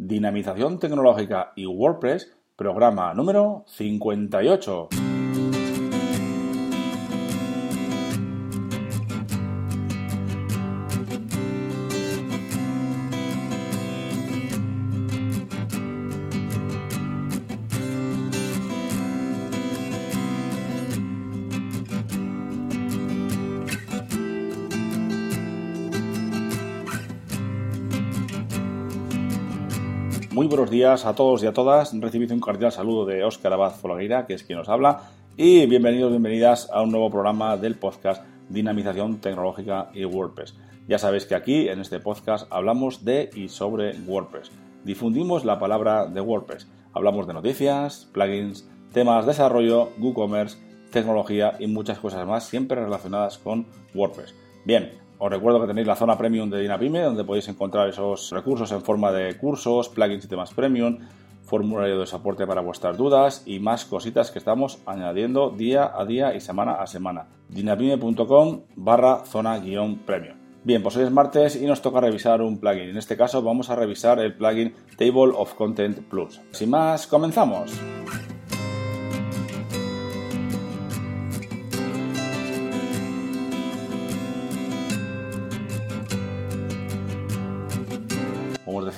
Dinamización tecnológica y WordPress, programa número 58. Muy buenos días a todos y a todas. Recibido un cordial saludo de Óscar Abad Folagueira, que es quien nos habla, y bienvenidos, bienvenidas a un nuevo programa del podcast Dinamización Tecnológica y WordPress. Ya sabéis que aquí, en este podcast, hablamos de y sobre WordPress. Difundimos la palabra de WordPress. Hablamos de noticias, plugins, temas de desarrollo, WooCommerce, tecnología y muchas cosas más, siempre relacionadas con WordPress. Bien, os recuerdo que tenéis la zona premium de Dinapime, donde podéis encontrar esos recursos en forma de cursos, plugins y temas premium, formulario de soporte para vuestras dudas y más cositas que estamos añadiendo día a día y semana a semana. dinapime.com barra zona guion premium. Bien, pues hoy es martes y nos toca revisar un plugin. En este caso vamos a revisar el plugin Table of Content Plus. Sin más, comenzamos.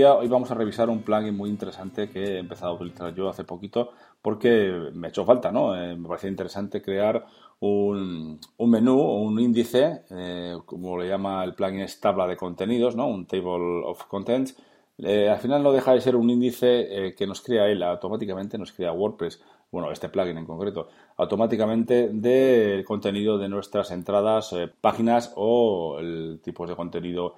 Hoy vamos a revisar un plugin muy interesante que he empezado a utilizar yo hace poquito porque me ha hecho falta, ¿no? Eh, me parecía interesante crear un, menú o un índice, eh, como le llama el plugin, es tabla de contenidos, ¿no? Un table of contents. Eh, al final no deja de ser un índice que nos crea él automáticamente, nos crea WordPress, bueno, este plugin en concreto, automáticamente del contenido de nuestras entradas, páginas o el tipo de contenido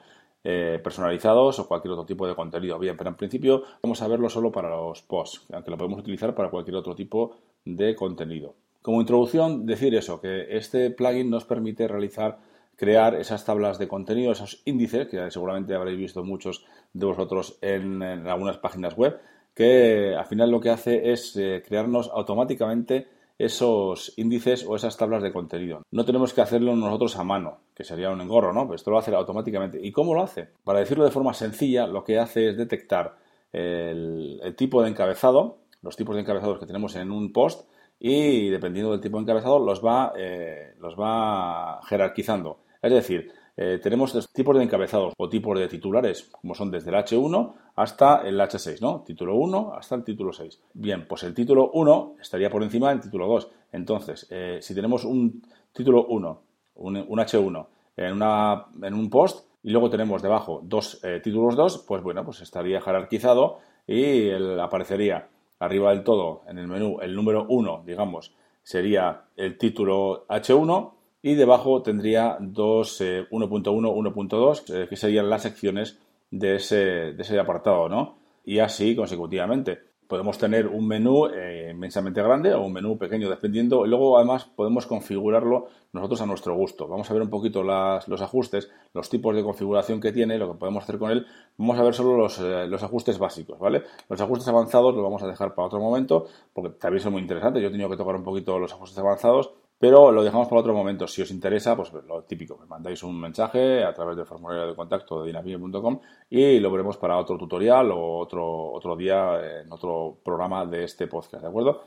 eh, personalizados o cualquier otro tipo de contenido. Bien, pero en principio vamos a verlo solo para los posts, aunque lo podemos utilizar para cualquier otro tipo de contenido. Como introducción, decir eso, que este plugin nos permite realizar, crear esas tablas de contenido, esos índices, que seguramente habréis visto muchos de vosotros en, algunas páginas web, que al final lo que hace es eh, crearnos automáticamente esos índices o esas tablas de contenido. No tenemos que hacerlo nosotros a mano, que sería un engorro, ¿no? Pues esto lo hace automáticamente. ¿Y cómo lo hace? Para decirlo de forma sencilla, lo que hace es detectar el, tipo de encabezado, los tipos de encabezados que tenemos en un post y dependiendo del tipo de encabezado los va, eh, los va jerarquizando. Es decir, eh, tenemos dos tipos de encabezados o tipos de titulares, como son desde el H1 hasta el H6, ¿no? Título 1 hasta el título 6. Bien, pues el título 1 estaría por encima del título 2. Entonces, eh, si tenemos un título 1, un, H1 en, una, en un post y luego tenemos debajo dos eh, títulos 2, pues bueno, pues estaría jerarquizado y aparecería arriba del todo en el menú el número 1, digamos, sería el título H1 y debajo tendría dos 1.1, 1.2, que serían las secciones de ese, de ese apartado, ¿no? Y así consecutivamente. Podemos tener un menú eh, inmensamente grande o un menú pequeño, dependiendo. Luego, además, podemos configurarlo nosotros a nuestro gusto. Vamos a ver un poquito los ajustes, los tipos de configuración que tiene, lo que podemos hacer con él. Vamos a ver solo los, eh, los ajustes básicos, ¿vale? Los ajustes avanzados los vamos a dejar para otro momento, porque también son muy interesantes. Yo he tenido que tocar un poquito los ajustes avanzados pero lo dejamos para otro momento. Si os interesa, pues lo típico, me mandáis un mensaje a través del formulario de contacto de dinamite.com y lo veremos para otro tutorial o otro, otro día en otro programa de este podcast, ¿de acuerdo?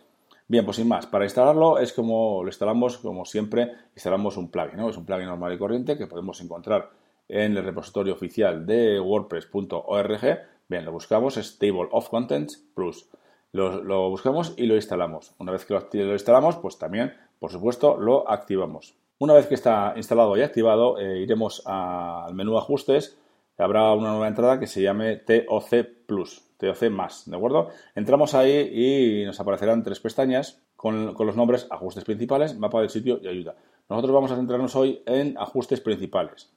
Bien, pues sin más, para instalarlo es como lo instalamos, como siempre, instalamos un plugin, ¿no? Es un plugin normal y corriente que podemos encontrar en el repositorio oficial de wordpress.org. Bien, lo buscamos, es Table of Contents Plus. Lo, buscamos y lo instalamos. Una vez que lo instalamos, pues también por supuesto, lo activamos. Una vez que está instalado y activado, eh, iremos al menú ajustes. Habrá una nueva entrada que se llame TOC Plus, TOC más, ¿de acuerdo? Entramos ahí y nos aparecerán tres pestañas con, los nombres ajustes principales, mapa del sitio y ayuda. Nosotros vamos a centrarnos hoy en ajustes principales.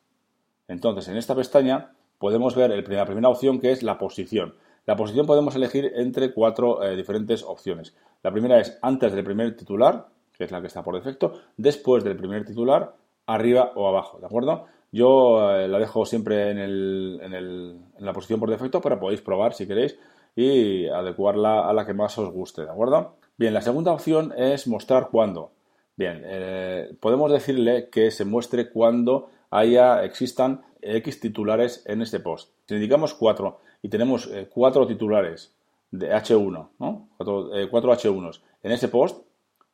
Entonces, en esta pestaña podemos ver la primera opción que es la posición. La posición podemos elegir entre cuatro eh, diferentes opciones. La primera es antes del primer titular, que es la que está por defecto, después del primer titular, arriba o abajo, ¿de acuerdo? Yo eh, la dejo siempre en, en, la posición por defecto, pero podéis probar si queréis y adecuarla a la que más os guste, ¿de acuerdo? Bien, la segunda opción es mostrar cuándo. Bien, eh, podemos decirle que se muestre cuando haya, existan X titulares en este post. Si indicamos 4 y tenemos eh, cuatro titulares de H1, ¿no? Cuatro, eh, cuatro H1s en ese post,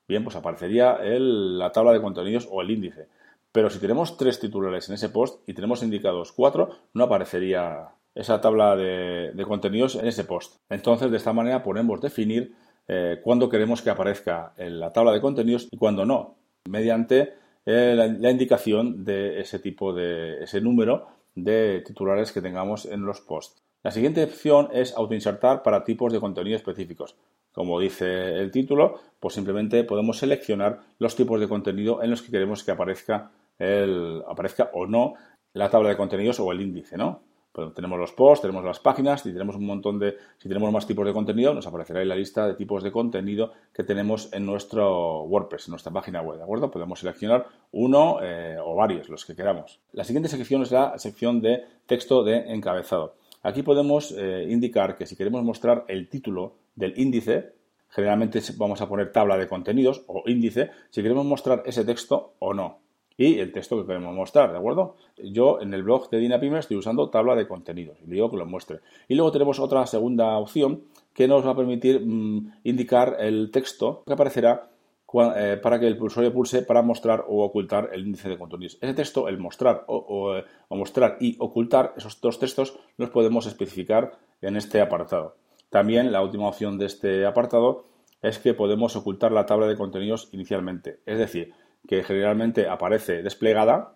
bien, pues aparecería la tabla de contenidos o el índice. Pero si tenemos tres titulares en ese post y tenemos indicados cuatro, no aparecería esa tabla de, contenidos en ese post. Entonces, de esta manera podemos definir eh, cuándo queremos que aparezca en la tabla de contenidos y cuándo no, mediante eh, la, indicación de ese tipo de, ese número de titulares que tengamos en los posts. La siguiente opción es autoinsertar para tipos de contenido específicos. Como dice el título, pues simplemente podemos seleccionar los tipos de contenido en los que queremos que aparezca, el, aparezca o no la tabla de contenidos o el índice, ¿no? Tenemos los posts, tenemos las páginas y tenemos un montón de, si tenemos más tipos de contenido, nos aparecerá ahí la lista de tipos de contenido que tenemos en nuestro WordPress, en nuestra página web, ¿de acuerdo? Podemos seleccionar uno eh, o varios, los que queramos. La siguiente sección es la sección de texto de encabezado. Aquí podemos eh, indicar que si queremos mostrar el título del índice, generalmente vamos a poner tabla de contenidos o índice, si queremos mostrar ese texto o no y el texto que queremos mostrar, ¿de acuerdo? Yo en el blog de DinaPyme estoy usando tabla de contenidos y le digo que lo muestre. Y luego tenemos otra segunda opción que nos va a permitir mm, indicar el texto que aparecerá para que el usuario pulse para mostrar o ocultar el índice de contenidos. Ese texto, el mostrar o, eh, o mostrar y ocultar, esos dos textos los podemos especificar en este apartado. También la última opción de este apartado es que podemos ocultar la tabla de contenidos inicialmente. Es decir, que generalmente aparece desplegada,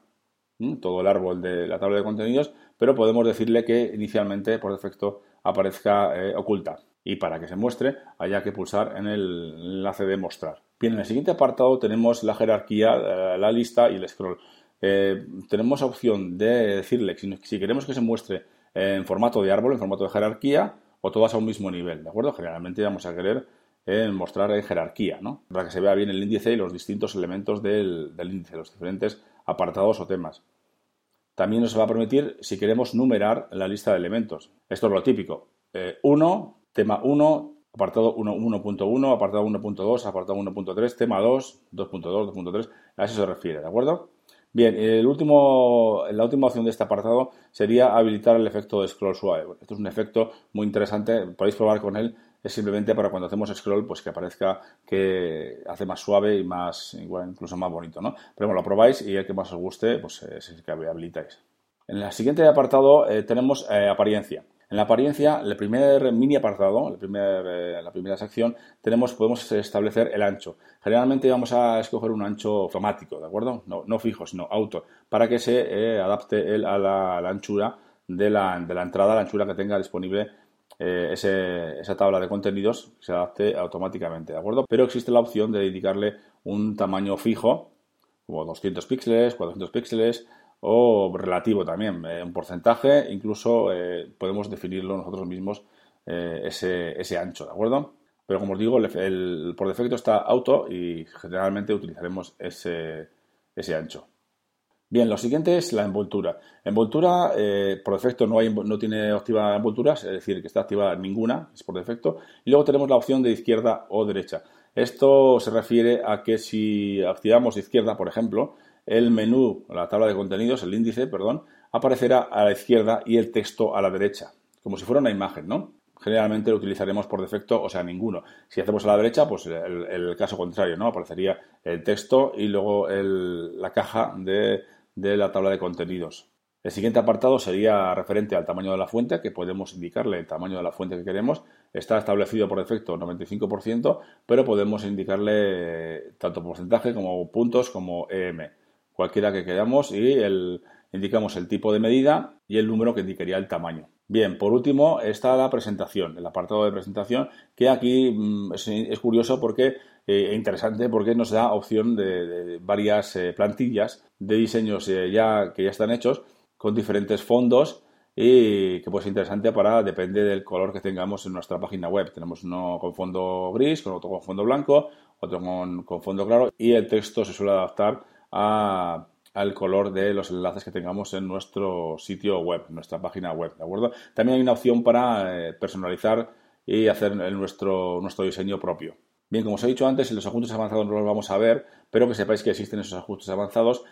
todo el árbol de la tabla de contenidos, pero podemos decirle que inicialmente por defecto aparezca eh, oculta. Y para que se muestre haya que pulsar en el enlace de mostrar. Bien, en el siguiente apartado tenemos la jerarquía, eh, la lista y el scroll. Eh, tenemos opción de decirle si, queremos que se muestre en formato de árbol, en formato de jerarquía, o todas a un mismo nivel, ¿de acuerdo? Generalmente vamos a querer en mostrar en jerarquía, ¿no? Para que se vea bien el índice y los distintos elementos del, índice, los diferentes apartados o temas. También nos va a permitir, si queremos, numerar la lista de elementos. Esto es lo típico. 1, eh, tema 1, apartado 1.1, apartado 1.2, apartado 1.3, tema 2, 2.2, 2.3. A eso se refiere, ¿de acuerdo? Bien, el último, la última opción de este apartado sería habilitar el efecto de scroll suave. Esto es un efecto muy interesante, podéis probar con él es simplemente para cuando hacemos scroll, pues que aparezca que hace más suave y más, incluso más bonito, ¿no? Pero bueno, lo probáis y el que más os guste, pues es el que habilitáis. En el siguiente apartado eh, tenemos eh, apariencia. En la apariencia, el primer mini apartado, el primer, eh, la primera sección, tenemos, podemos establecer el ancho. Generalmente vamos a escoger un ancho automático, ¿de acuerdo? No, fijo, sino auto, para que se adapte a, la, anchura de la, de la entrada, la anchura que tenga disponible eh, esa tabla de contenidos se adapte automáticamente, ¿de acuerdo? Pero existe la opción de indicarle un tamaño fijo, como 200 píxeles, 400 píxeles, o relativo también, eh, un porcentaje, incluso eh, podemos definirlo nosotros mismos ese, ancho, ¿de acuerdo? Pero como os digo, por defecto está auto y generalmente utilizaremos ese ancho. Bien, lo siguiente es la envoltura. Envoltura, eh, por defecto, no, hay, no tiene activa envolturas, es decir, que está activa ninguna, es por defecto. Y luego tenemos la opción de izquierda o derecha. Esto se refiere a que si activamos izquierda, por ejemplo, el menú, la tabla de contenidos, el índice, perdón, aparecerá a la izquierda y el texto a la derecha, como si fuera una imagen, ¿no? Generalmente lo utilizaremos por defecto, o sea, ninguno. Si hacemos a la derecha, pues el, caso contrario, ¿no? Aparecería el texto y luego la caja de de la tabla de contenidos. El siguiente apartado sería referente al tamaño de la fuente, que podemos indicarle el tamaño de la fuente que queremos. Está establecido por defecto 95%, pero podemos indicarle tanto porcentaje como puntos como EM, cualquiera que queramos y el, indicamos el tipo de medida y el número que indicaría el tamaño. Bien, por último está la presentación, el apartado de presentación, que aquí mm, es, curioso porque eh, interesante porque nos da opción de, varias eh, plantillas de diseños eh, ya que ya están hechos con diferentes fondos y que puede ser interesante para depende del color que tengamos en nuestra página web. Tenemos uno con fondo gris, con otro con fondo blanco, otro con, con fondo claro y el texto se suele adaptar a, al color de los enlaces que tengamos en nuestro sitio web, nuestra página web, ¿de acuerdo? También hay una opción para personalizar y hacer nuestro, nuestro diseño propio. Bien, como os he dicho antes, en los ajustes avanzados no los vamos a ver, pero que sepáis que existen esos ajustes avanzados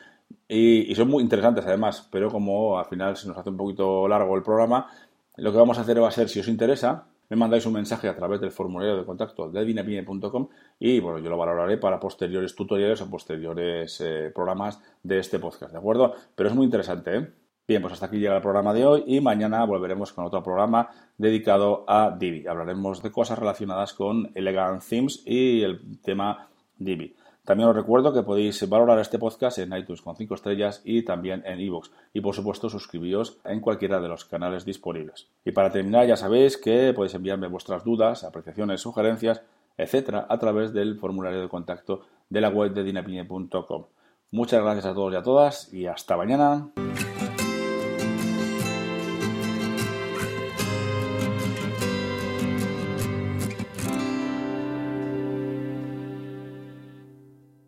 y, son muy interesantes además, pero como al final se nos hace un poquito largo el programa, Lo que vamos a hacer va a ser, si os interesa, me mandáis un mensaje a través del formulario de contacto de dinapine.com y bueno, yo lo valoraré para posteriores tutoriales o posteriores eh, programas de este podcast, ¿de acuerdo? Pero es muy interesante, ¿eh? Bien, pues hasta aquí llega el programa de hoy y mañana volveremos con otro programa dedicado a Divi. Hablaremos de cosas relacionadas con Elegant Themes y el tema Divi. También os recuerdo que podéis valorar este podcast en iTunes con 5 estrellas y también en iVoox. Y por supuesto suscribíos en cualquiera de los canales disponibles. Y para terminar ya sabéis que podéis enviarme vuestras dudas, apreciaciones, sugerencias, etcétera, a través del formulario de contacto de la web de dinapine.com. Muchas gracias a todos y a todas y hasta mañana.